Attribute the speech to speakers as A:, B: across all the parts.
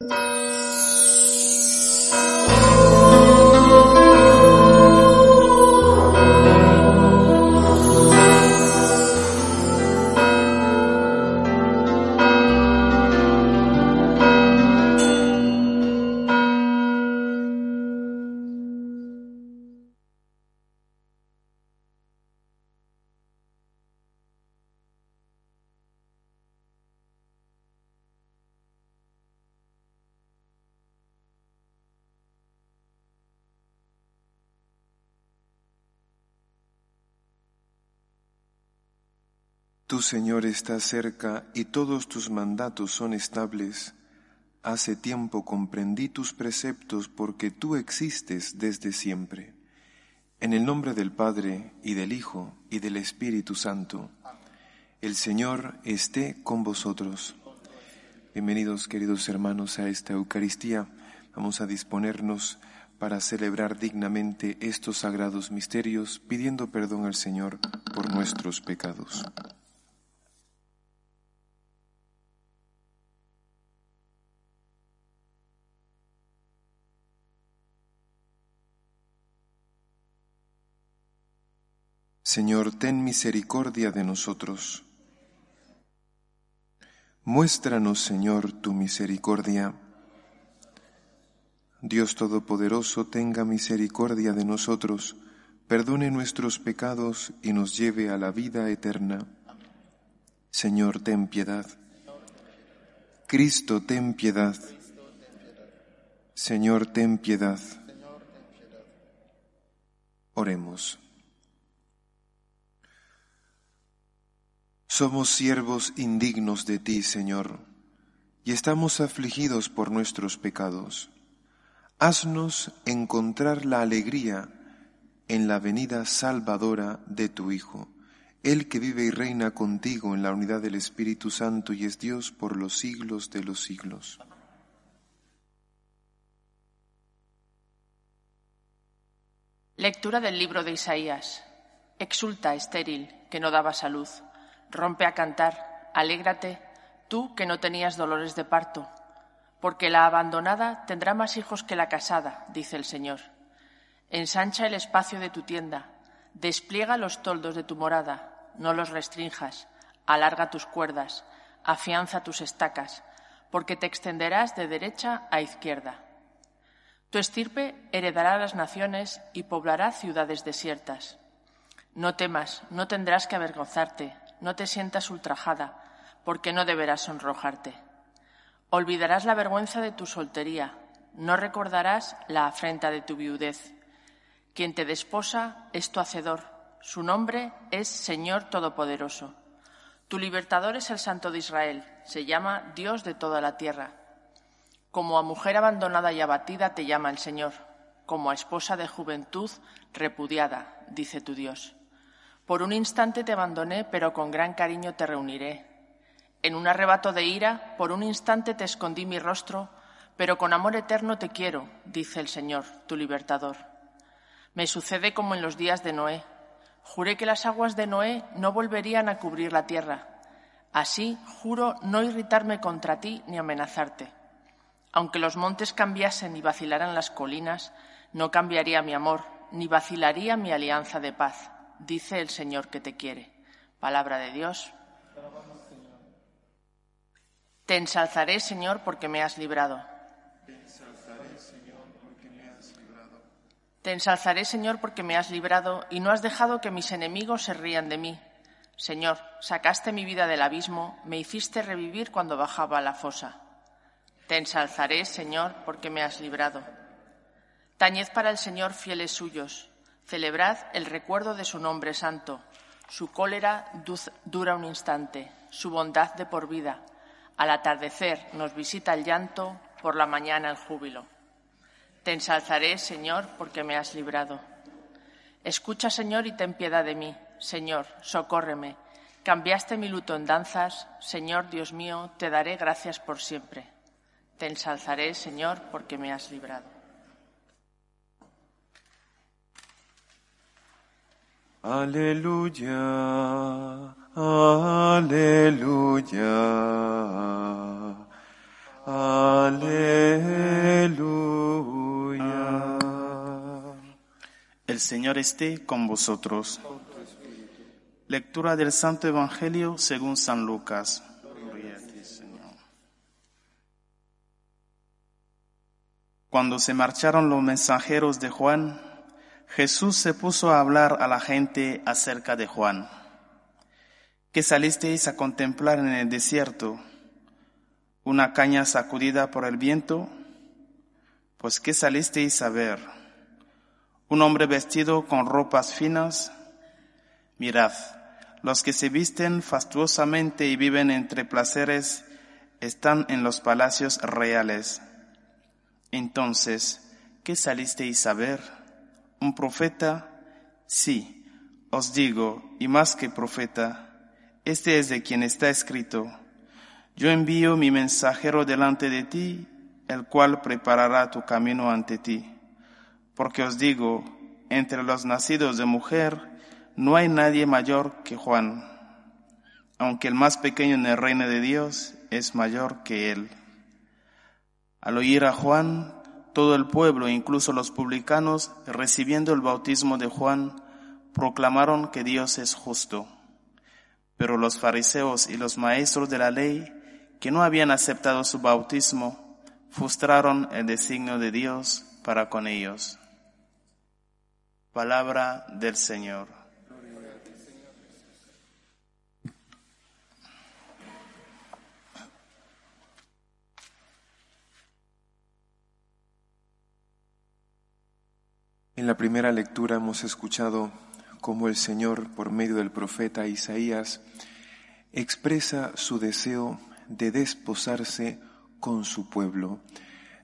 A: you. Señor está cerca y todos tus mandatos son estables. Hace tiempo comprendí tus preceptos porque tú existes desde siempre. En el nombre del Padre y del Hijo y del Espíritu Santo, el Señor esté con vosotros. Bienvenidos queridos hermanos a esta Eucaristía. Vamos a disponernos para celebrar dignamente estos sagrados misterios, pidiendo perdón al Señor por nuestros pecados. Señor, ten misericordia de nosotros. Muéstranos, Señor, tu misericordia. Dios Todopoderoso, tenga misericordia de nosotros, perdone nuestros pecados y nos lleve a la vida eterna. Señor, ten piedad. Cristo, ten piedad. Señor, ten piedad. Oremos. Somos siervos indignos de ti, Señor, y estamos afligidos por nuestros pecados. Haznos encontrar la alegría en la venida salvadora de tu Hijo, el que vive y reina contigo en la unidad del Espíritu Santo y es Dios por los siglos de los siglos.
B: Lectura del libro de Isaías. Exulta, estéril, que no daba salud rompe a cantar, alégrate, tú que no tenías dolores de parto, porque la abandonada tendrá más hijos que la casada, dice el Señor. Ensancha el espacio de tu tienda, despliega los toldos de tu morada, no los restrinjas, alarga tus cuerdas, afianza tus estacas, porque te extenderás de derecha a izquierda. Tu estirpe heredará las naciones y poblará ciudades desiertas. No temas, no tendrás que avergonzarte, no te sientas ultrajada, porque no deberás sonrojarte. Olvidarás la vergüenza de tu soltería, no recordarás la afrenta de tu viudez. Quien te desposa es tu hacedor, su nombre es Señor Todopoderoso. Tu libertador es el Santo de Israel, se llama Dios de toda la tierra. Como a mujer abandonada y abatida te llama el Señor, como a esposa de juventud repudiada, dice tu Dios. Por un instante te abandoné, pero con gran cariño te reuniré. En un arrebato de ira, por un instante te escondí mi rostro, pero con amor eterno te quiero, dice el Señor, tu libertador. Me sucede como en los días de Noé. Juré que las aguas de Noé no volverían a cubrir la tierra. Así juro no irritarme contra ti ni amenazarte. Aunque los montes cambiasen y vacilaran las colinas, no cambiaría mi amor, ni vacilaría mi alianza de paz dice el Señor que te quiere. Palabra de Dios. Te ensalzaré, Señor, porque me has librado. Te ensalzaré, Señor, porque me has librado. Y no has dejado que mis enemigos se rían de mí. Señor, sacaste mi vida del abismo, me hiciste revivir cuando bajaba a la fosa. Te ensalzaré, Señor, porque me has librado. Tañed para el Señor fieles suyos, Celebrad el recuerdo de su nombre santo. Su cólera dura un instante, su bondad de por vida. Al atardecer nos visita el llanto, por la mañana el júbilo. Te ensalzaré, Señor, porque me has librado. Escucha, Señor, y ten piedad de mí. Señor, socórreme. Cambiaste mi luto en danzas. Señor, Dios mío, te daré gracias por siempre. Te ensalzaré, Señor, porque me has librado.
A: Aleluya, aleluya, Aleluya.
C: El Señor esté con vosotros. Lectura del Santo Evangelio según San Lucas. Cuando se marcharon los mensajeros de Juan, Jesús se puso a hablar a la gente acerca de Juan. ¿Qué salisteis a contemplar en el desierto? ¿Una caña sacudida por el viento? Pues ¿qué salisteis a ver? ¿Un hombre vestido con ropas finas? Mirad, los que se visten fastuosamente y viven entre placeres están en los palacios reales. Entonces, ¿qué salisteis a ver? ¿Un profeta? Sí, os digo, y más que profeta, este es de quien está escrito, yo envío mi mensajero delante de ti, el cual preparará tu camino ante ti. Porque os digo, entre los nacidos de mujer, no hay nadie mayor que Juan, aunque el más pequeño en el reino de Dios es mayor que él. Al oír a Juan, todo el pueblo, incluso los publicanos, recibiendo el bautismo de Juan, proclamaron que Dios es justo. Pero los fariseos y los maestros de la ley, que no habían aceptado su bautismo, frustraron el designio de Dios para con ellos. Palabra del Señor.
A: En la primera lectura hemos escuchado cómo el Señor, por medio del profeta Isaías, expresa su deseo de desposarse con su pueblo,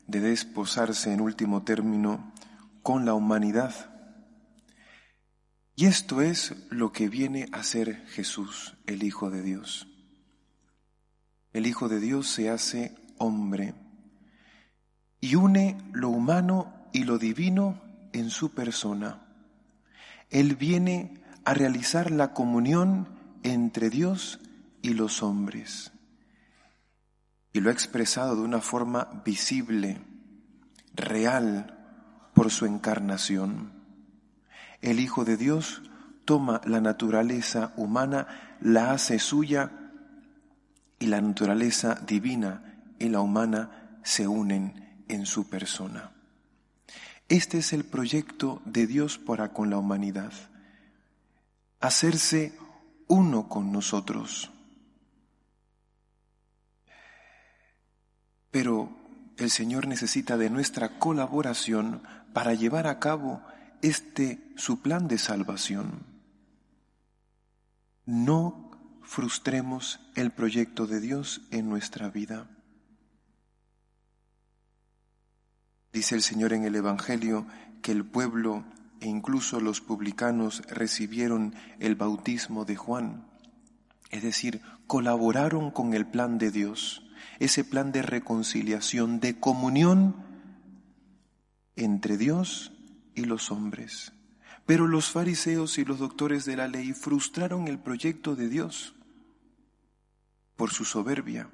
A: de desposarse en último término con la humanidad. Y esto es lo que viene a ser Jesús, el Hijo de Dios. El Hijo de Dios se hace hombre y une lo humano y lo divino en su persona. Él viene a realizar la comunión entre Dios y los hombres. Y lo ha expresado de una forma visible, real, por su encarnación. El Hijo de Dios toma la naturaleza humana, la hace suya y la naturaleza divina y la humana se unen en su persona. Este es el proyecto de Dios para con la humanidad, hacerse uno con nosotros. Pero el Señor necesita de nuestra colaboración para llevar a cabo este su plan de salvación. No frustremos el proyecto de Dios en nuestra vida. Dice el Señor en el Evangelio que el pueblo e incluso los publicanos recibieron el bautismo de Juan, es decir, colaboraron con el plan de Dios, ese plan de reconciliación, de comunión entre Dios y los hombres. Pero los fariseos y los doctores de la ley frustraron el proyecto de Dios por su soberbia.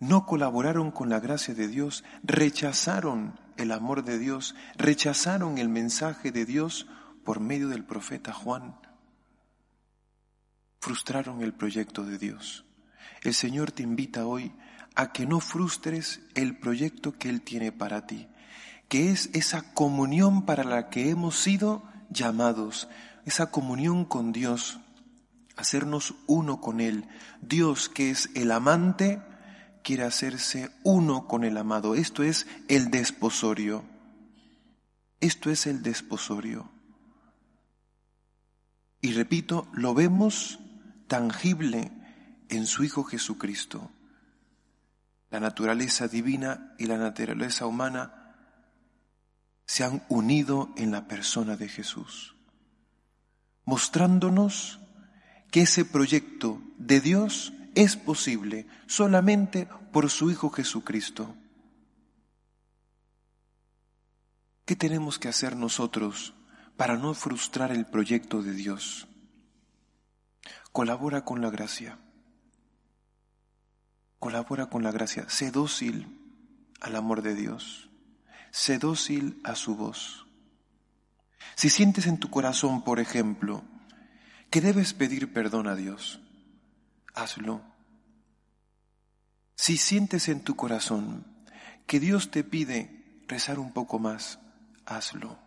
A: No colaboraron con la gracia de Dios, rechazaron el amor de Dios, rechazaron el mensaje de Dios por medio del profeta Juan. Frustraron el proyecto de Dios. El Señor te invita hoy a que no frustres el proyecto que Él tiene para ti, que es esa comunión para la que hemos sido llamados, esa comunión con Dios, hacernos uno con Él. Dios que es el amante, quiere hacerse uno con el amado. Esto es el desposorio. Esto es el desposorio. Y repito, lo vemos tangible en su Hijo Jesucristo. La naturaleza divina y la naturaleza humana se han unido en la persona de Jesús, mostrándonos que ese proyecto de Dios es posible solamente por su Hijo Jesucristo. ¿Qué tenemos que hacer nosotros para no frustrar el proyecto de Dios? Colabora con la gracia. Colabora con la gracia. Sé dócil al amor de Dios. Sé dócil a su voz. Si sientes en tu corazón, por ejemplo, que debes pedir perdón a Dios, hazlo. Si sientes en tu corazón que Dios te pide rezar un poco más, hazlo.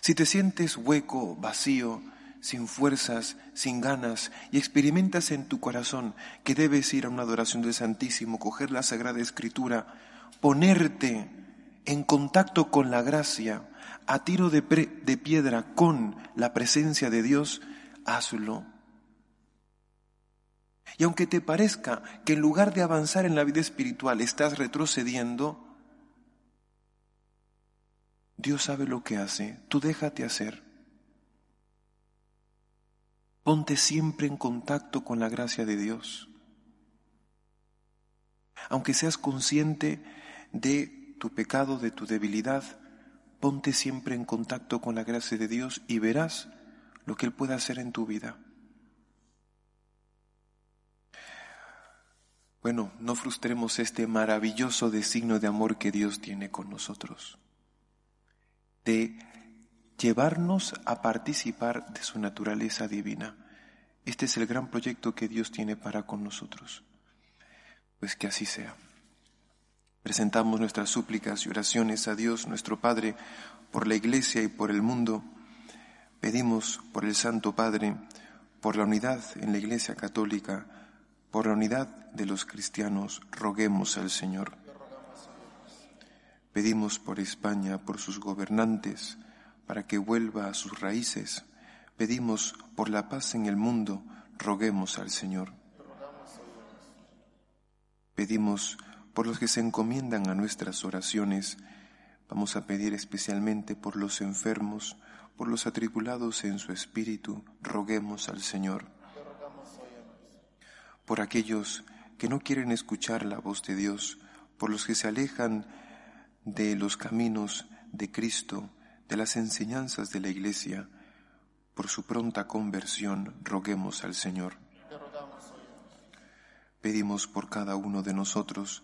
A: Si te sientes hueco, vacío, sin fuerzas, sin ganas, y experimentas en tu corazón que debes ir a una adoración del Santísimo, coger la Sagrada Escritura, ponerte en contacto con la gracia, a tiro de, de piedra con la presencia de Dios, hazlo. Y aunque te parezca que en lugar de avanzar en la vida espiritual estás retrocediendo, Dios sabe lo que hace, tú déjate hacer. Ponte siempre en contacto con la gracia de Dios. Aunque seas consciente de tu pecado, de tu debilidad, ponte siempre en contacto con la gracia de Dios y verás lo que Él puede hacer en tu vida. Bueno, no frustremos este maravilloso designo de amor que Dios tiene con nosotros, de llevarnos a participar de su naturaleza divina. Este es el gran proyecto que Dios tiene para con nosotros. Pues que así sea. Presentamos nuestras súplicas y oraciones a Dios nuestro Padre por la Iglesia y por el mundo. Pedimos por el Santo Padre, por la unidad en la Iglesia Católica, por la unidad de los cristianos, roguemos al Señor. Pedimos por España, por sus gobernantes, para que vuelva a sus raíces. Pedimos por la paz en el mundo, roguemos al Señor. Pedimos por los que se encomiendan a nuestras oraciones. Vamos a pedir especialmente por los enfermos, por los atribulados en su espíritu, roguemos al Señor. Por aquellos que no quieren escuchar la voz de Dios, por los que se alejan de los caminos de Cristo, de las enseñanzas de la Iglesia, por su pronta conversión, roguemos al Señor. Pedimos por cada uno de nosotros,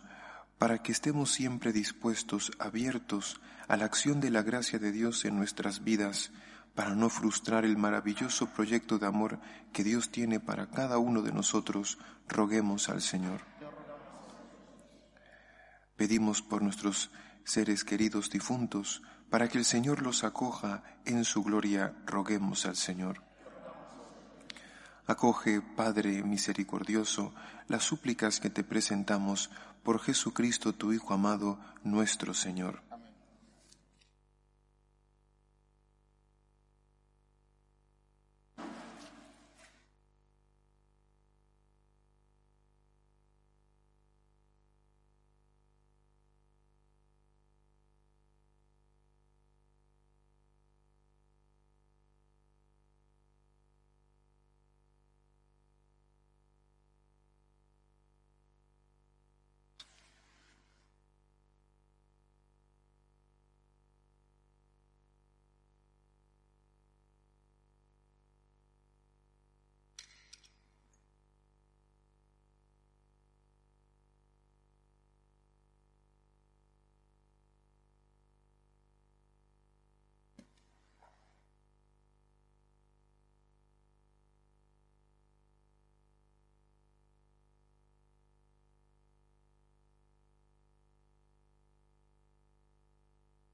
A: para que estemos siempre dispuestos, abiertos a la acción de la gracia de Dios en nuestras vidas, para no frustrar el maravilloso proyecto de amor que Dios tiene para cada uno de nosotros, roguemos al Señor. Pedimos por nuestros seres queridos difuntos, para que el Señor los acoja en su gloria, roguemos al Señor. Acoge, Padre misericordioso, las súplicas que te presentamos por Jesucristo, tu Hijo amado, nuestro Señor.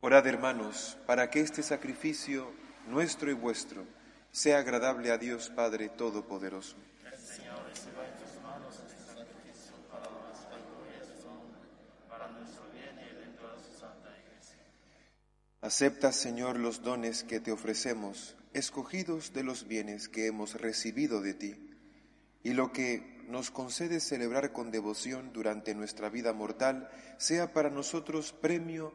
A: Orad, hermanos, para que este sacrificio nuestro y vuestro sea agradable a Dios Padre Todopoderoso. Acepta, Señor, los dones que te ofrecemos, escogidos de los bienes que hemos recibido de ti, y lo que nos concedes celebrar con devoción durante nuestra vida mortal sea para nosotros premio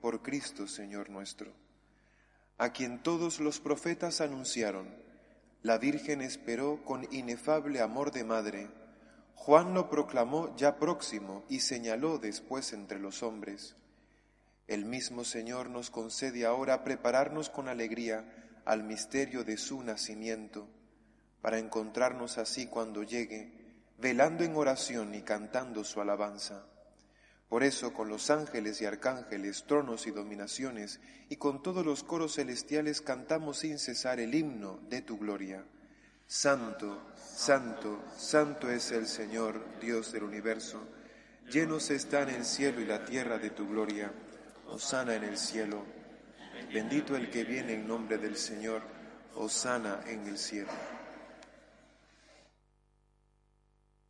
A: por Cristo Señor nuestro, a quien todos los profetas anunciaron. La Virgen esperó con inefable amor de madre. Juan lo proclamó ya próximo y señaló después entre los hombres. El mismo Señor nos concede ahora prepararnos con alegría al misterio de su nacimiento, para encontrarnos así cuando llegue, velando en oración y cantando su alabanza. Por eso con los ángeles y arcángeles, tronos y dominaciones, y con todos los coros celestiales cantamos sin cesar el himno de tu gloria. Santo, santo, santo es el Señor, Dios del universo. Llenos están el cielo y la tierra de tu gloria. Osana en el cielo. Bendito el que viene en nombre del Señor. Osana en el cielo.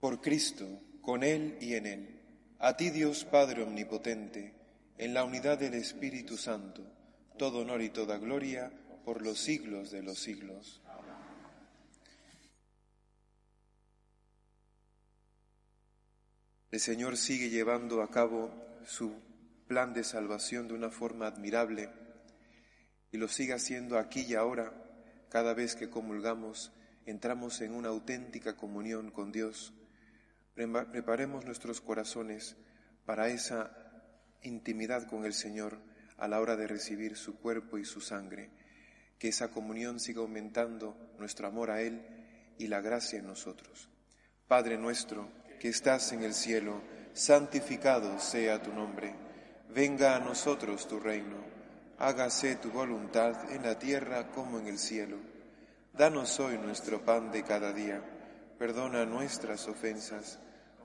A: Por Cristo, con Él y en Él, a ti Dios Padre Omnipotente, en la unidad del Espíritu Santo, todo honor y toda gloria por los siglos de los siglos. El Señor sigue llevando a cabo su plan de salvación de una forma admirable y lo sigue haciendo aquí y ahora, cada vez que comulgamos, entramos en una auténtica comunión con Dios. Preparemos nuestros corazones para esa intimidad con el Señor a la hora de recibir su cuerpo y su sangre, que esa comunión siga aumentando nuestro amor a Él y la gracia en nosotros. Padre nuestro, que estás en el cielo, santificado sea tu nombre. Venga a nosotros tu reino. Hágase tu voluntad en la tierra como en el cielo. Danos hoy nuestro pan de cada día. Perdona nuestras ofensas,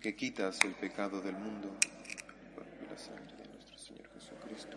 A: que quitas el pecado del mundo, por la sangre de nuestro Señor Jesucristo,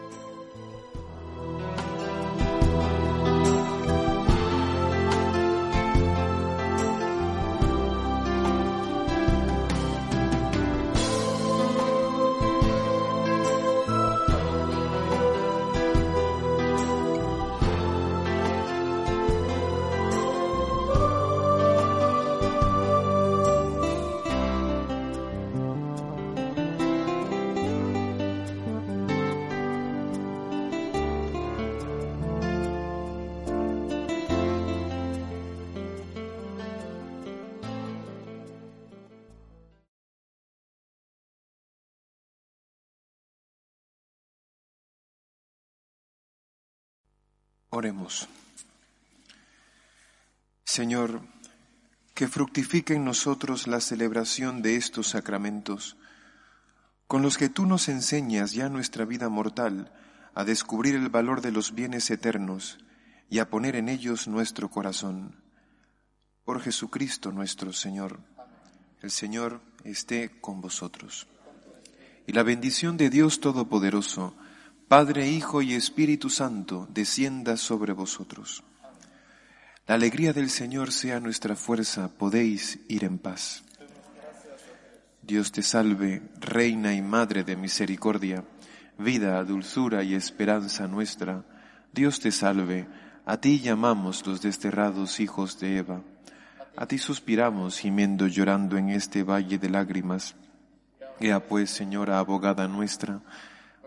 A: Oremos. Señor, que fructifique en nosotros la celebración de estos sacramentos, con los que tú nos enseñas ya nuestra vida mortal a descubrir el valor de los bienes eternos y a poner en ellos nuestro corazón. Por Jesucristo nuestro Señor. El Señor esté con vosotros. Y la bendición de Dios Todopoderoso, Padre, Hijo y Espíritu Santo, descienda sobre vosotros. La alegría del Señor sea nuestra fuerza, podéis ir en paz. Dios te salve, Reina y Madre de Misericordia, vida, dulzura y esperanza nuestra. Dios te salve, a ti llamamos los desterrados hijos de Eva. A ti suspiramos, gimiendo llorando en este valle de lágrimas. Ea pues, Señora abogada nuestra,